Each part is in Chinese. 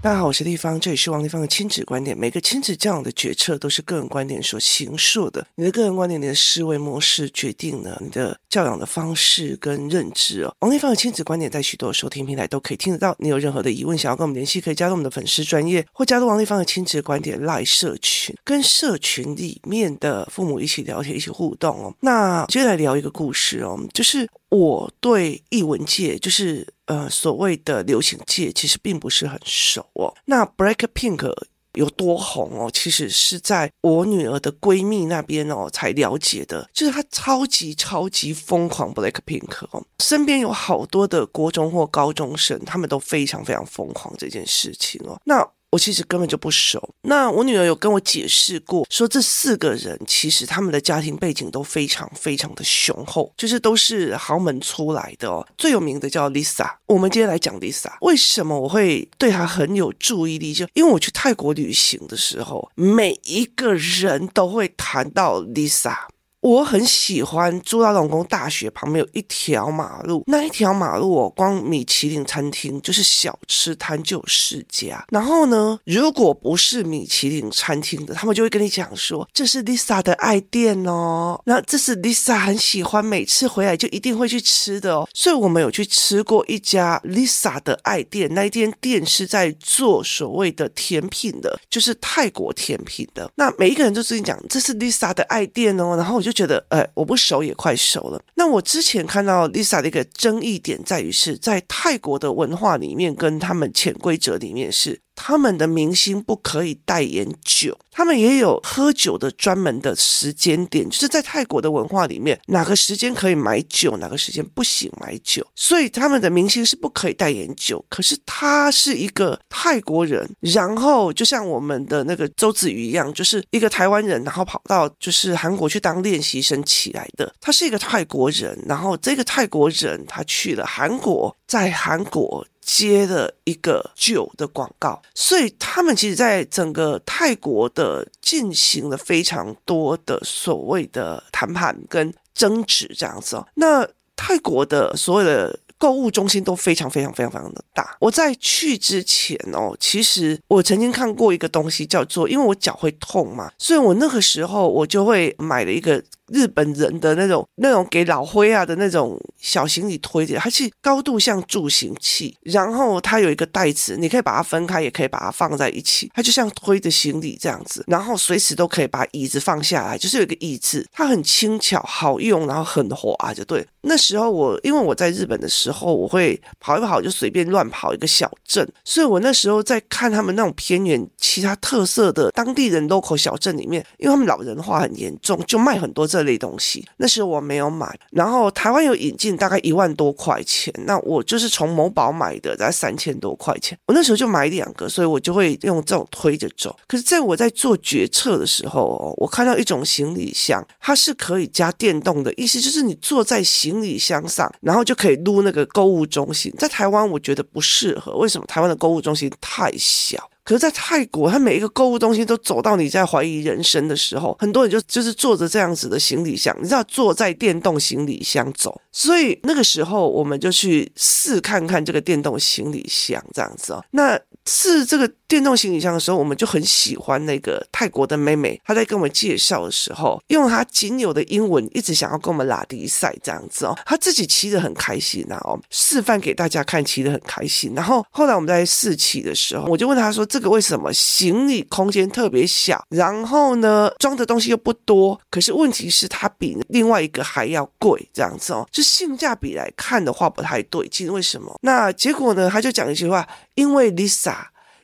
大家好，我是丽芳，这里是王丽芳的亲子观点。每个亲子教养的决策都是个人观点所形塑的。你的个人观点、你的思维模式决定了你的教养的方式跟认知哦。王立芳的亲子观点在许多收听平台都可以听得到。你有任何的疑问想要跟我们联系，可以加入我们的粉丝专业，或加入王立芳的亲子观点赖社群，跟社群里面的父母一起聊天、一起互动哦。那接下来聊一个故事哦，就是我对艺文界，就是。呃，所谓的流行界其实并不是很熟哦。那 BLACKPINK 有多红哦？其实是在我女儿的闺蜜那边哦才了解的，就是她超级超级疯狂 BLACKPINK 哦，身边有好多的国中或高中生，他们都非常非常疯狂这件事情哦。那我其实根本就不熟。那我女儿有跟我解释过，说这四个人其实他们的家庭背景都非常非常的雄厚，就是都是豪门出来的哦。最有名的叫 Lisa。我们今天来讲 Lisa。为什么我会对她很有注意力？就因为我去泰国旅行的时候，每一个人都会谈到 Lisa。我很喜欢朱拉隆功大学旁边有一条马路，那一条马路哦，光米其林餐厅就是小吃摊就有四家。然后呢，如果不是米其林餐厅的，他们就会跟你讲说，这是 Lisa 的爱店哦。那这是 Lisa 很喜欢，每次回来就一定会去吃的哦。所以我们有去吃过一家 Lisa 的爱店，那一间店是在做所谓的甜品的，就是泰国甜品的。那每一个人都跟你讲，这是 Lisa 的爱店哦。然后我就。就觉得，哎，我不熟也快熟了。那我之前看到 Lisa 的一个争议点在于是在泰国的文化里面，跟他们潜规则里面是。他们的明星不可以代言酒，他们也有喝酒的专门的时间点，就是在泰国的文化里面，哪个时间可以买酒，哪个时间不行买酒，所以他们的明星是不可以代言酒。可是他是一个泰国人，然后就像我们的那个周子瑜一样，就是一个台湾人，然后跑到就是韩国去当练习生起来的。他是一个泰国人，然后这个泰国人他去了韩国，在韩国。接了一个酒的广告，所以他们其实在整个泰国的进行了非常多的所谓的谈判跟争执这样子哦。那泰国的所有的购物中心都非常非常非常非常的大。我在去之前哦，其实我曾经看过一个东西叫做，因为我脚会痛嘛，所以我那个时候我就会买了一个。日本人的那种那种给老灰啊的那种小行李推着，它是高度像助行器，然后它有一个袋子，你可以把它分开，也可以把它放在一起，它就像推着行李这样子，然后随时都可以把椅子放下来，就是有一个椅子，它很轻巧好用，然后很滑，就对。那时候我因为我在日本的时候，我会跑一跑就随便乱跑一个小镇，所以我那时候在看他们那种偏远其他特色的当地人 local 小镇里面，因为他们老人化很严重，就卖很多这。这类东西，那时候我没有买，然后台湾有引进，大概一万多块钱，那我就是从某宝买的，大概三千多块钱。我那时候就买两个，所以我就会用这种推着走。可是，在我在做决策的时候，我看到一种行李箱，它是可以加电动的，意思就是你坐在行李箱上，然后就可以撸那个购物中心。在台湾，我觉得不适合，为什么？台湾的购物中心太小。可是，在泰国，他每一个购物中心都走到你在怀疑人生的时候，很多人就就是坐着这样子的行李箱，你知道，坐在电动行李箱走。所以那个时候，我们就去试看看这个电动行李箱这样子哦。那试这个电动行李箱的时候，我们就很喜欢那个泰国的妹妹，她在跟我们介绍的时候，用她仅有的英文，一直想要跟我们拉迪赛这样子哦。她自己骑得很开心呐哦，示范给大家看，骑得很开心。然后后来我们在试骑的时候，我就问她说：“这个为什么行李空间特别小？然后呢，装的东西又不多？可是问题是它比另外一个还要贵，这样子哦，就性价比来看的话不太对劲。为什么？那结果呢？她就讲一句话，因为 Lisa。”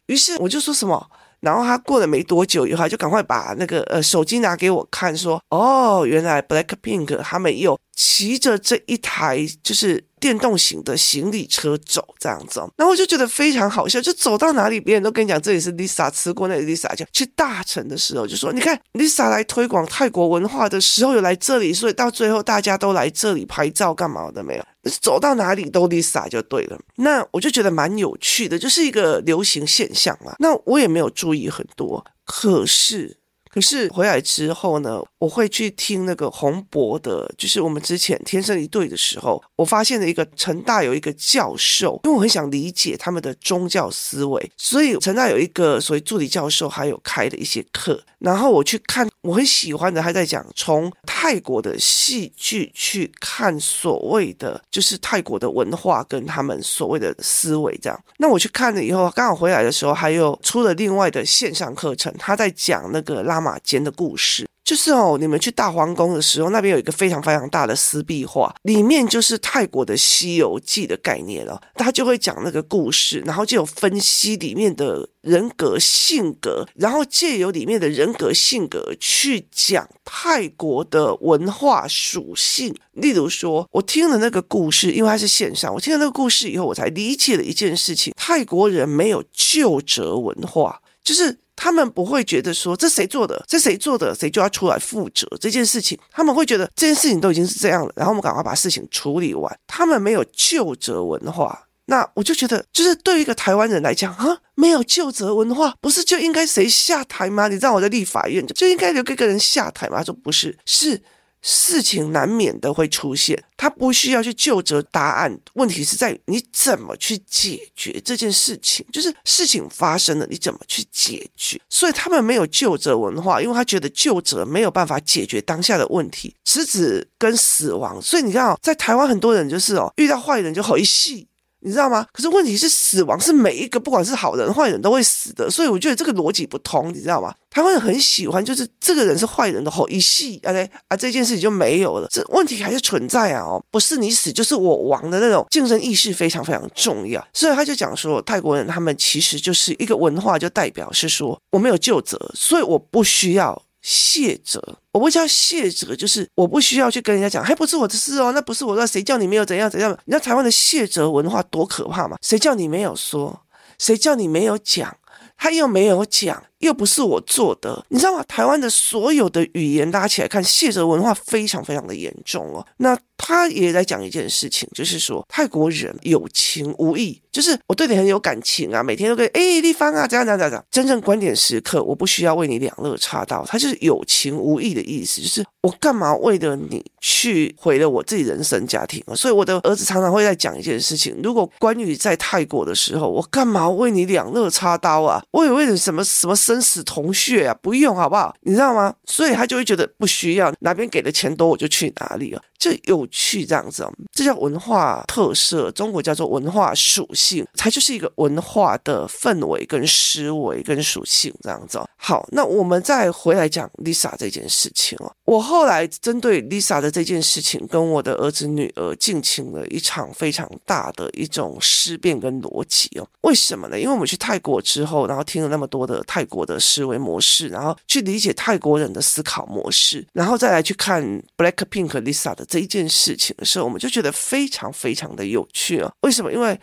于是我就说什么，然后他过了没多久以后，他就赶快把那个呃手机拿给我看，说：“哦，原来 Blackpink 他们有骑着这一台就是。”电动型的行李车走这样子，然后我就觉得非常好笑，就走到哪里，别人都跟你讲这里是 Lisa 吃过，那里 Lisa 就去大城的时候就说，你看 Lisa 来推广泰国文化的时候有来这里，所以到最后大家都来这里拍照干嘛的没有？走到哪里都 Lisa 就对了。那我就觉得蛮有趣的，就是一个流行现象嘛。那我也没有注意很多，可是。可是回来之后呢，我会去听那个洪博的，就是我们之前天生一对的时候，我发现了一个成大有一个教授，因为我很想理解他们的宗教思维，所以成大有一个所谓助理教授，还有开的一些课，然后我去看，我很喜欢的，他在讲从泰国的戏剧去看所谓的就是泰国的文化跟他们所谓的思维这样。那我去看了以后，刚好回来的时候，还有出了另外的线上课程，他在讲那个拉马坚的故事。就是哦，你们去大皇宫的时候，那边有一个非常非常大的四壁画，里面就是泰国的《西游记》的概念哦。他就会讲那个故事，然后就有分析里面的人格性格，然后借由里面的人格性格去讲泰国的文化属性。例如说，我听了那个故事，因为它是线上，我听了那个故事以后，我才理解了一件事情：泰国人没有究责文化，就是。他们不会觉得说，这谁做的，这谁做的，谁就要出来负责这件事情。他们会觉得这件事情都已经是这样了，然后我们赶快把事情处理完。他们没有旧责文化，那我就觉得，就是对于一个台湾人来讲，啊，没有旧责文化，不是就应该谁下台吗？你让我在立法院就应该留给个人下台吗？他说不是，是。事情难免的会出现，他不需要去就责答案，问题是在于你怎么去解决这件事情。就是事情发生了，你怎么去解决？所以他们没有就责文化，因为他觉得就责没有办法解决当下的问题，辞职跟死亡。所以你看哦，在台湾很多人就是哦，遇到坏人就吼一戏。你知道吗？可是问题是，死亡是每一个不管是好人坏人都会死的，所以我觉得这个逻辑不通，你知道吗？台湾人很喜欢，就是这个人是坏人的吼一系，啊对啊，这件事情就没有了。这问题还是存在啊！哦，不是你死就是我亡的那种竞争意识非常非常重要。所以他就讲说，泰国人他们其实就是一个文化，就代表是说我没有究责，所以我不需要。卸责，我不叫卸责，就是我不需要去跟人家讲，还不是我的事哦，那不是我的，谁叫你没有怎样怎样？你知道台湾的卸责文化多可怕吗？谁叫你没有说？谁叫你没有讲？他又没有讲。又不是我做的，你知道吗？台湾的所有的语言拉起来看，谢哲文化非常非常的严重哦。那他也在讲一件事情，就是说泰国人有情无义，就是我对你很有感情啊，每天都跟哎立方啊，这样这样这样。真正关键时刻，我不需要为你两肋插刀，他就是有情无义的意思，就是我干嘛为了你去毁了我自己人生家庭啊？所以我的儿子常常会在讲一件事情：如果关羽在泰国的时候，我干嘛为你两肋插刀啊？我以为什么什么生生死同穴啊，不用好不好？你知道吗？所以他就会觉得不需要，哪边给的钱多我就去哪里了。这有趣这样子，这叫文化特色，中国叫做文化属性，它就是一个文化的氛围跟思维跟属性这样子。好，那我们再回来讲 Lisa 这件事情哦。我后来针对 Lisa 的这件事情，跟我的儿子女儿进行了一场非常大的一种思辨跟逻辑哦。为什么呢？因为我们去泰国之后，然后听了那么多的泰国的思维模式，然后去理解泰国人的思考模式，然后再来去看 Blackpink Lisa 的。这一件事情的时候，我们就觉得非常非常的有趣啊！为什么？因为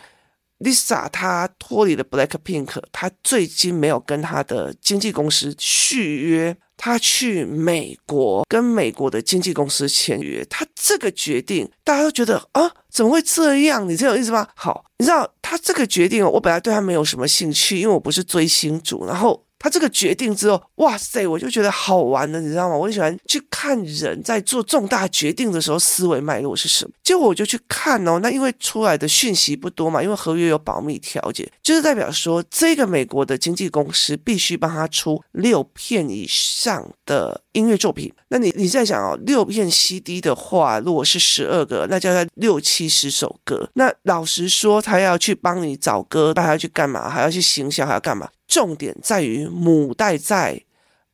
Lisa 她脱离了 Blackpink，她最近没有跟她的经纪公司续约，她去美国跟美国的经纪公司签约。她这个决定，大家都觉得啊，怎么会这样？你这有意思吗？好，你知道她这个决定，我本来对她没有什么兴趣，因为我不是追星族，然后。他这个决定之后，哇塞，我就觉得好玩了，你知道吗？我很喜欢去看人在做重大决定的时候思维脉络是什么。结果我就去看哦，那因为出来的讯息不多嘛，因为合约有保密条件，就是代表说这个美国的经纪公司必须帮他出六片以上的音乐作品。那你你在想哦，六片 CD 的话，如果是十二个，那就要六七十首歌。那老实说，他要去帮你找歌，他要去干嘛？还要去行销，还要干嘛？重点在于母带在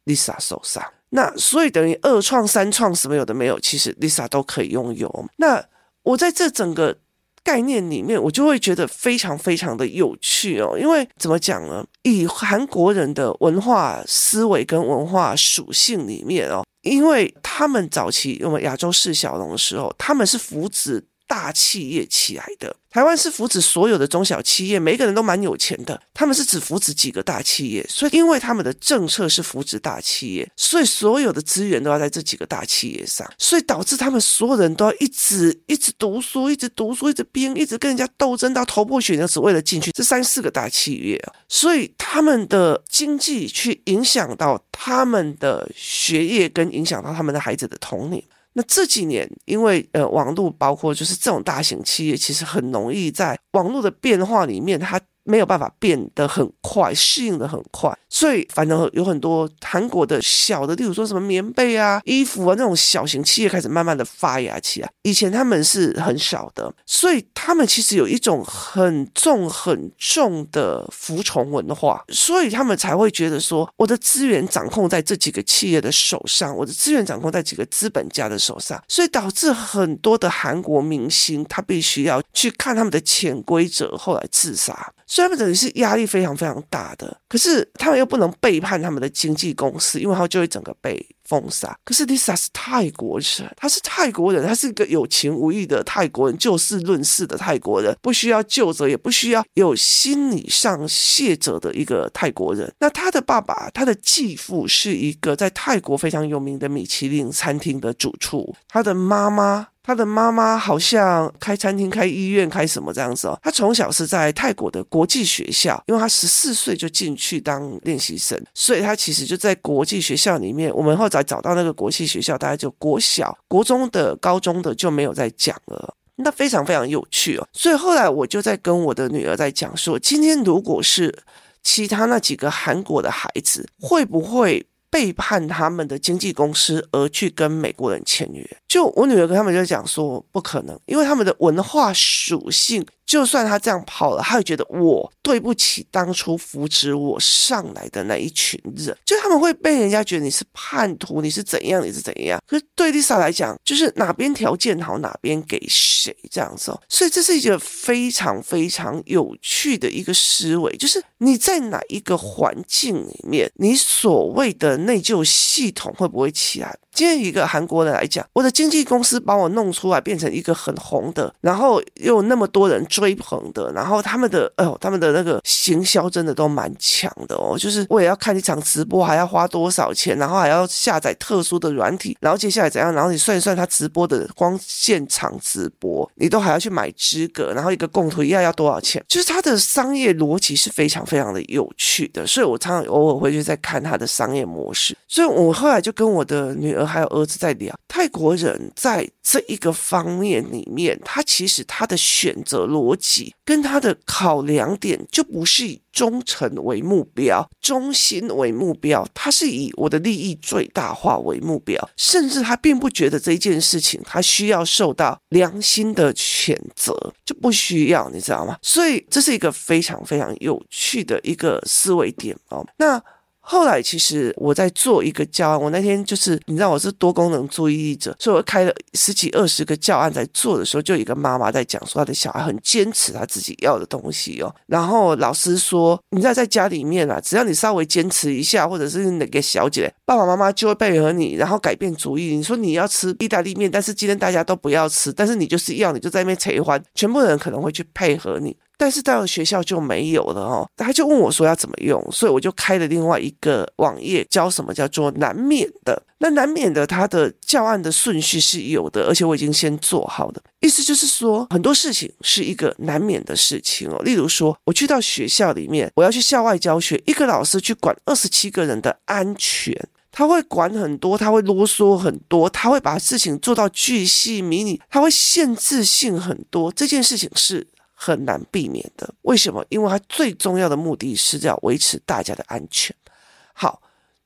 Lisa 手上，那所以等于二创三创什么有的没有，其实 Lisa 都可以拥有。那我在这整个概念里面，我就会觉得非常非常的有趣哦。因为怎么讲呢？以韩国人的文化思维跟文化属性里面哦，因为他们早期我们亚洲四小龙的时候，他们是扶持大企业起来的。台湾是扶持所有的中小企业，每个人都蛮有钱的。他们是只扶持几个大企业，所以因为他们的政策是扶持大企业，所以所有的资源都要在这几个大企业上，所以导致他们所有人都要一直一直读书，一直读书，一直编，一直跟人家斗争到头破血流，只为了进去这三四个大企业。所以他们的经济去影响到他们的学业，跟影响到他们的孩子的童年。那这几年，因为呃，网络包括就是这种大型企业，其实很容易在网络的变化里面，它。没有办法变得很快，适应得很快，所以反正有很多韩国的小的，例如说什么棉被啊、衣服啊那种小型企业开始慢慢的发芽起来。以前他们是很少的，所以他们其实有一种很重很重的服从文化，所以他们才会觉得说，我的资源掌控在这几个企业的手上，我的资源掌控在几个资本家的手上，所以导致很多的韩国明星他必须要去看他们的潜规则，后来自杀。所以他们是压力非常非常大的，可是他们又不能背叛他们的经纪公司，因为他就会整个被封杀。可是 Lisa 是泰国人，他是泰国人，他是一个有情无义的泰国人，就事论事的泰国人，不需要究责，也不需要有心理上谢责的一个泰国人。那他的爸爸，他的继父是一个在泰国非常有名的米其林餐厅的主厨，他的妈妈。他的妈妈好像开餐厅、开医院、开什么这样子哦。他从小是在泰国的国际学校，因为他十四岁就进去当练习生，所以他其实就在国际学校里面。我们后来找到那个国际学校，大概就国小、国中的、高中的就没有再讲了。那非常非常有趣哦。所以后来我就在跟我的女儿在讲说，今天如果是其他那几个韩国的孩子，会不会？背叛他们的经纪公司而去跟美国人签约，就我女儿跟他们就讲说不可能，因为他们的文化属性。就算他这样跑了，他会觉得我对不起当初扶持我上来的那一群人，就他们会被人家觉得你是叛徒，你是怎样，你是怎样。可是对 Lisa 来讲，就是哪边条件好哪边给谁这样子哦。所以这是一个非常非常有趣的一个思维，就是你在哪一个环境里面，你所谓的内疚系统会不会起来？今天一个韩国人来讲，我的经纪公司把我弄出来变成一个很红的，然后又那么多人追捧的，然后他们的，哎呦，他们的那个行销真的都蛮强的哦。就是我也要看一场直播，还要花多少钱，然后还要下载特殊的软体，然后接下来怎样，然后你算一算他直播的光现场直播，你都还要去买资格，然后一个共图一下要多少钱？就是他的商业逻辑是非常非常的有趣的，所以我常常偶尔会去再看他的商业模式。所以我后来就跟我的女儿。还有儿子在聊，泰国人在这一个方面里面，他其实他的选择逻辑跟他的考量点就不是以忠诚为目标、忠心为目标，他是以我的利益最大化为目标，甚至他并不觉得这一件事情他需要受到良心的谴责，就不需要，你知道吗？所以这是一个非常非常有趣的一个思维点哦。那。后来其实我在做一个教案，我那天就是你知道我是多功能注意力者，所以我开了十几二十个教案在做的时候，就有一个妈妈在讲说她的小孩很坚持他自己要的东西哦，然后老师说你知道在家里面啊，只要你稍微坚持一下，或者是哪个小姐爸爸妈妈就会配合你，然后改变主意。你说你要吃意大利面，但是今天大家都不要吃，但是你就是要，你就在那边扯欢，全部的人可能会去配合你。但是到了学校就没有了哦，他就问我说要怎么用，所以我就开了另外一个网页，教什么叫做难免的。那难免的，它的教案的顺序是有的，而且我已经先做好的。意思就是说，很多事情是一个难免的事情哦。例如说，我去到学校里面，我要去校外教学，一个老师去管二十七个人的安全，他会管很多，他会啰嗦很多，他会把事情做到巨细靡遗，他会限制性很多。这件事情是。很难避免的，为什么？因为它最重要的目的是要维持大家的安全。好，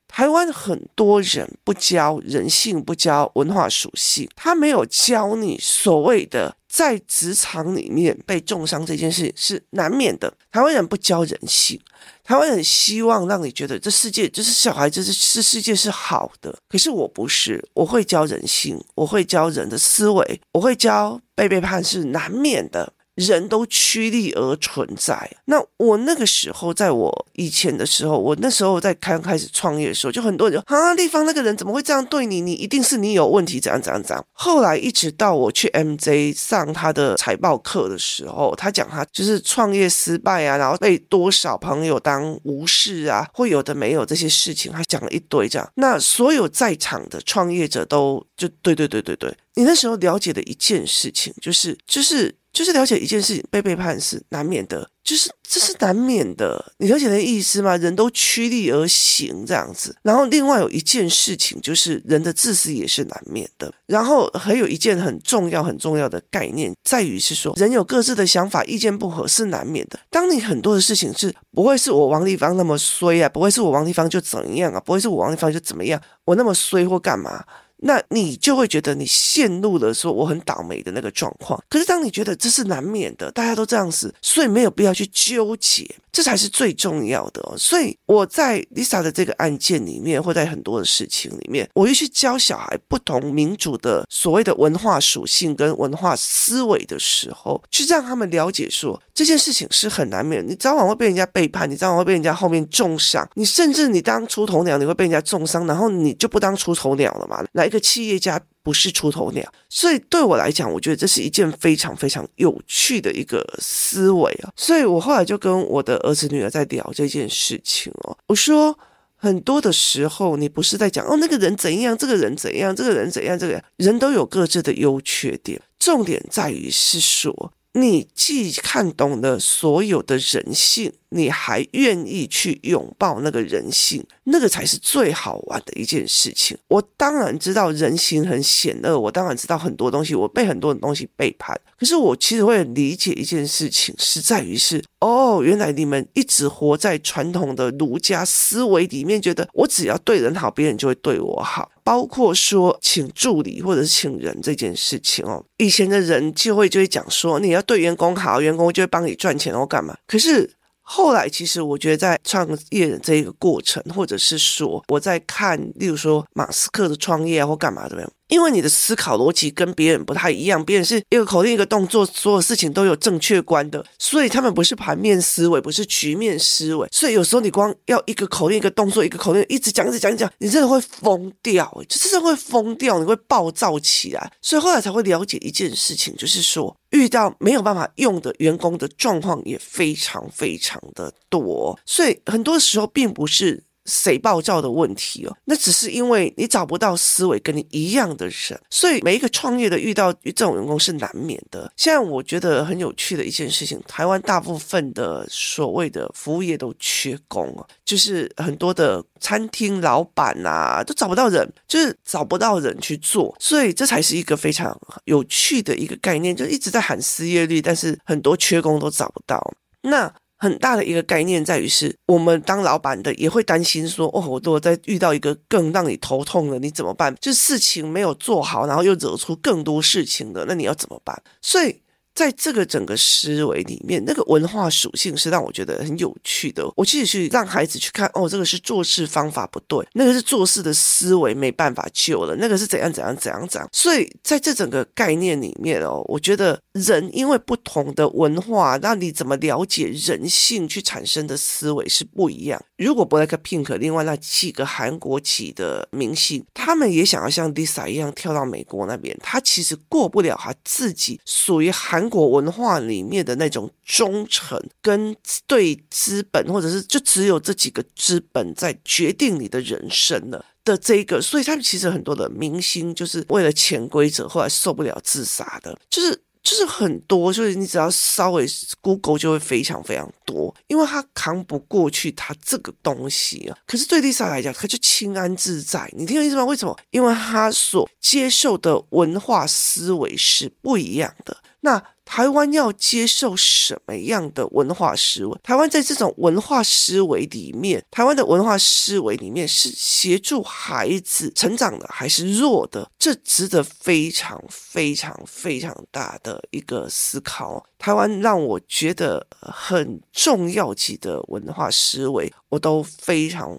台湾很多人不教人性，不教文化属性，他没有教你所谓的在职场里面被重伤这件事是难免的。台湾人不教人性，台湾人希望让你觉得这世界就是小孩子，这是世界是好的。可是我不是，我会教人性，我会教人的思维，我会教被背叛是难免的。人都趋利而存在。那我那个时候，在我以前的时候，我那时候在刚开始创业的时候，就很多人就啊，丽芳那个人怎么会这样对你？你一定是你有问题，怎样怎样怎样。后来一直到我去 MJ 上他的财报课的时候，他讲他就是创业失败啊，然后被多少朋友当无视啊，会有的没有这些事情，他讲了一堆这样。那所有在场的创业者都就对对对对对，你那时候了解的一件事情，就是就是。就是了解一件事情，被背叛是难免的，就是这是难免的。你了解的意思吗？人都趋利而行这样子。然后另外有一件事情，就是人的自私也是难免的。然后还有一件很重要很重要的概念，在于是说，人有各自的想法，意见不合是难免的。当你很多的事情是不会是我王丽芳那么衰啊，不会是我王丽芳就怎样啊，不会是我王丽芳就怎么样，我那么衰或干嘛？那你就会觉得你陷入了说我很倒霉的那个状况。可是当你觉得这是难免的，大家都这样子，所以没有必要去纠结，这才是最重要的。所以我在 Lisa 的这个案件里面，或在很多的事情里面，我会去教小孩不同民族的所谓的文化属性跟文化思维的时候，去让他们了解说这件事情是很难免，你早晚会被人家背叛，你早晚会被人家后面重伤，你甚至你当出头鸟，你会被人家重伤，然后你就不当出头鸟了嘛？来。一个企业家不是出头鸟，所以对我来讲，我觉得这是一件非常非常有趣的一个思维啊。所以我后来就跟我的儿子女儿在聊这件事情哦。我说，很多的时候，你不是在讲哦，那个人怎样，这个人怎样，这个人怎样，这个人，人都有各自的优缺点，重点在于是说。你既看懂了所有的人性，你还愿意去拥抱那个人性，那个才是最好玩的一件事情。我当然知道人心很险恶，我当然知道很多东西，我被很多东西背叛。可是我其实会理解一件事情，是在于是哦，原来你们一直活在传统的儒家思维里面，觉得我只要对人好，别人就会对我好。包括说请助理或者是请人这件事情哦，以前的人就会就会讲说，你要对员工好，员工就会帮你赚钱或干嘛。可是后来，其实我觉得在创业的这一个过程，或者是说我在看，例如说马斯克的创业啊或干嘛怎么样。因为你的思考逻辑跟别人不太一样，别人是一个口令一个动作，所有事情都有正确观的，所以他们不是盘面思维，不是局面思维，所以有时候你光要一个口令一个动作，一个口令一直讲一直讲一讲，你真的会疯掉，就真的会疯掉，你会暴躁起来。所以后来才会了解一件事情，就是说遇到没有办法用的员工的状况也非常非常的多，所以很多时候并不是。谁暴躁的问题哦？那只是因为你找不到思维跟你一样的人，所以每一个创业的遇到这种员工是难免的。现在我觉得很有趣的一件事情，台湾大部分的所谓的服务业都缺工啊，就是很多的餐厅老板啊都找不到人，就是找不到人去做，所以这才是一个非常有趣的一个概念，就一直在喊失业率，但是很多缺工都找不到。那。很大的一个概念在于是，我们当老板的也会担心说，哦，我如果再遇到一个更让你头痛的，你怎么办？就事情没有做好，然后又惹出更多事情的，那你要怎么办？所以。在这个整个思维里面，那个文化属性是让我觉得很有趣的。我其实去让孩子去看，哦，这个是做事方法不对，那个是做事的思维没办法救了，那个是怎样怎样怎样怎样。所以在这整个概念里面哦，我觉得人因为不同的文化，那你怎么了解人性去产生的思维是不一样。如果 BLACKPINK 另外那几个韩国籍的明星，他们也想要像 Lisa 一样跳到美国那边，他其实过不了他自己属于韩。国文化里面的那种忠诚跟对资本，或者是就只有这几个资本在决定你的人生了的这个，所以他们其实很多的明星就是为了潜规则，后来受不了自杀的，就是就是很多，就是你只要稍微 Google 就会非常非常多，因为他扛不过去他这个东西啊。可是对 Lisa 来讲，他就清安自在。你听我意思吗？为什么？因为他所接受的文化思维是不一样的。那台湾要接受什么样的文化思维？台湾在这种文化思维里面，台湾的文化思维里面是协助孩子成长的还是弱的？这值得非常非常非常大的一个思考。台湾让我觉得很重要级的文化思维，我都非常。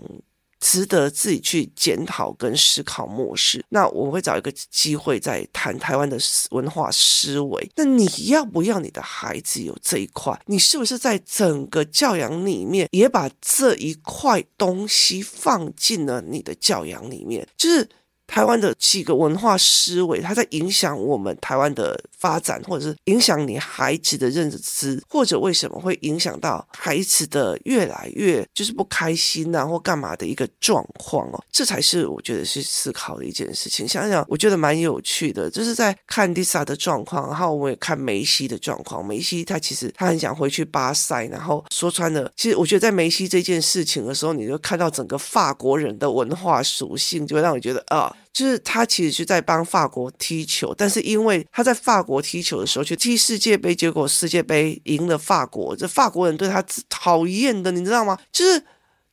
值得自己去检讨跟思考模式。那我会找一个机会再谈台湾的文化思维。那你要不要你的孩子有这一块？你是不是在整个教养里面也把这一块东西放进了你的教养里面？就是。台湾的几个文化思维，它在影响我们台湾的发展，或者是影响你孩子的认知，或者为什么会影响到孩子的越来越就是不开心啊，或干嘛的一个状况哦，这才是我觉得是思考的一件事情。想想，我觉得蛮有趣的，就是在看 Lisa 的状况，然后我也看梅西的状况。梅西他其实他很想回去巴塞，然后说穿了，其实我觉得在梅西这件事情的时候，你就看到整个法国人的文化属性，就会让我觉得啊。就是他其实是在帮法国踢球，但是因为他在法国踢球的时候去踢世界杯，结果世界杯赢了法国，这法国人对他讨厌的，你知道吗？就是。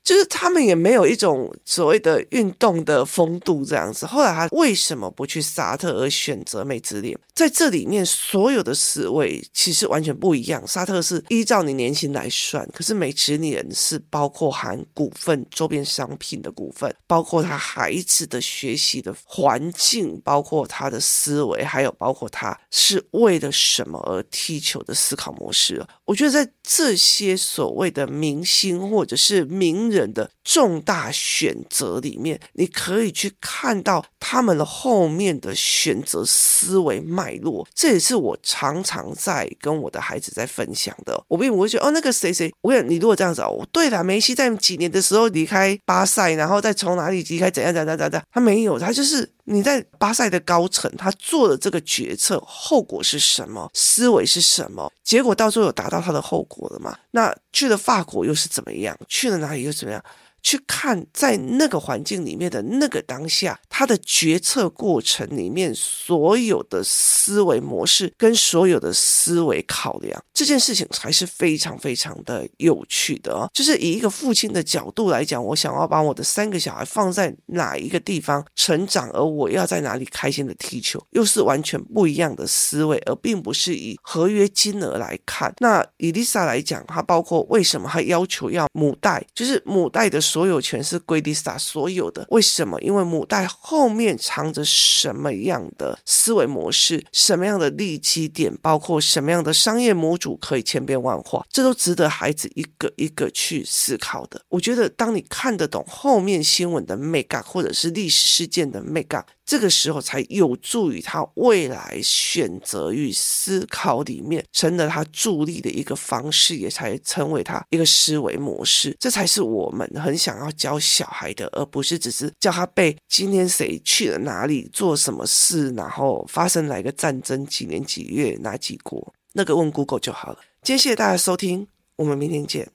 就是他们也没有一种所谓的运动的风度这样子。后来他为什么不去沙特而选择美职联？在这里面所有的思维其实完全不一样。沙特是依照你年薪来算，可是美职联是包括含股份、周边商品的股份，包括他孩子的学习的环境，包括他的思维，还有包括他是为了什么而踢球的思考模式。我觉得在这些所谓的明星或者是名人的重大选择里面，你可以去看到他们的后面的选择思维脉络。这也是我常常在跟我的孩子在分享的。我并不会觉得哦，那个谁谁，我跟你，如果这样子哦，对了，梅西在几年的时候离开巴塞，然后再从哪里离开，怎样怎样怎样怎样，他没有，他就是你在巴塞的高层，他做的这个决策后果是什么，思维是什么，结果到最后有达到他的后果了吗？那去了法国又是怎么样？去了哪里又怎么样？去看在那个环境里面的那个当下，他的决策过程里面所有的思维模式跟所有的思维考量，这件事情还是非常非常的有趣的哦。就是以一个父亲的角度来讲，我想要把我的三个小孩放在哪一个地方成长，而我要在哪里开心的踢球，又是完全不一样的思维，而并不是以合约金额来看。那以丽莎来讲，她包括为什么她要求要母带，就是母带的。所有权是归 Lisa 所有的，为什么？因为母带后面藏着什么样的思维模式，什么样的利基点，包括什么样的商业模组可以千变万化，这都值得孩子一个一个去思考的。我觉得，当你看得懂后面新闻的 mega 或者是历史事件的 mega。这个时候才有助于他未来选择与思考里面成了他助力的一个方式，也才成为他一个思维模式。这才是我们很想要教小孩的，而不是只是叫他背今天谁去了哪里做什么事，然后发生哪个战争，几年几月哪几国，那个问 Google 就好了。今天谢谢大家收听，我们明天见。